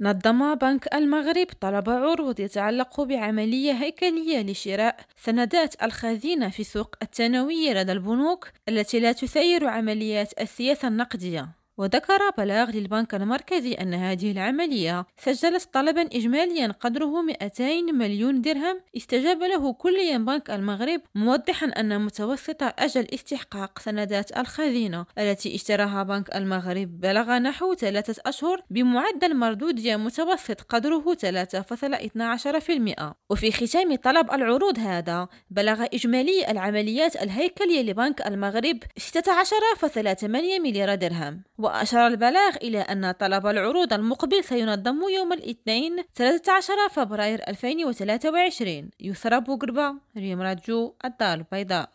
نظم بنك المغرب طلب عروض يتعلق بعملية هيكلية لشراء سندات الخزينة في سوق الثانوية لدى البنوك التي لا تسير عمليات السياسة النقدية. وذكر بلاغ للبنك المركزي أن هذه العملية سجلت طلبا إجماليا قدره 200 مليون درهم. استجاب له كليا بنك المغرب موضحا أن متوسط أجل استحقاق سندات الخزينة التي اشتراها بنك المغرب بلغ نحو ثلاثة أشهر بمعدل مردودية متوسط قدره 3.12% وفي ختام طلب العروض هذا بلغ إجمالي العمليات الهيكلية لبنك المغرب 16.8 مليار درهم. وأشار البلاغ إلى أن طلب العروض المقبل سينظم يوم الاثنين 13 فبراير 2023 يسرى بوغربا ريم راديو الدار البيضاء.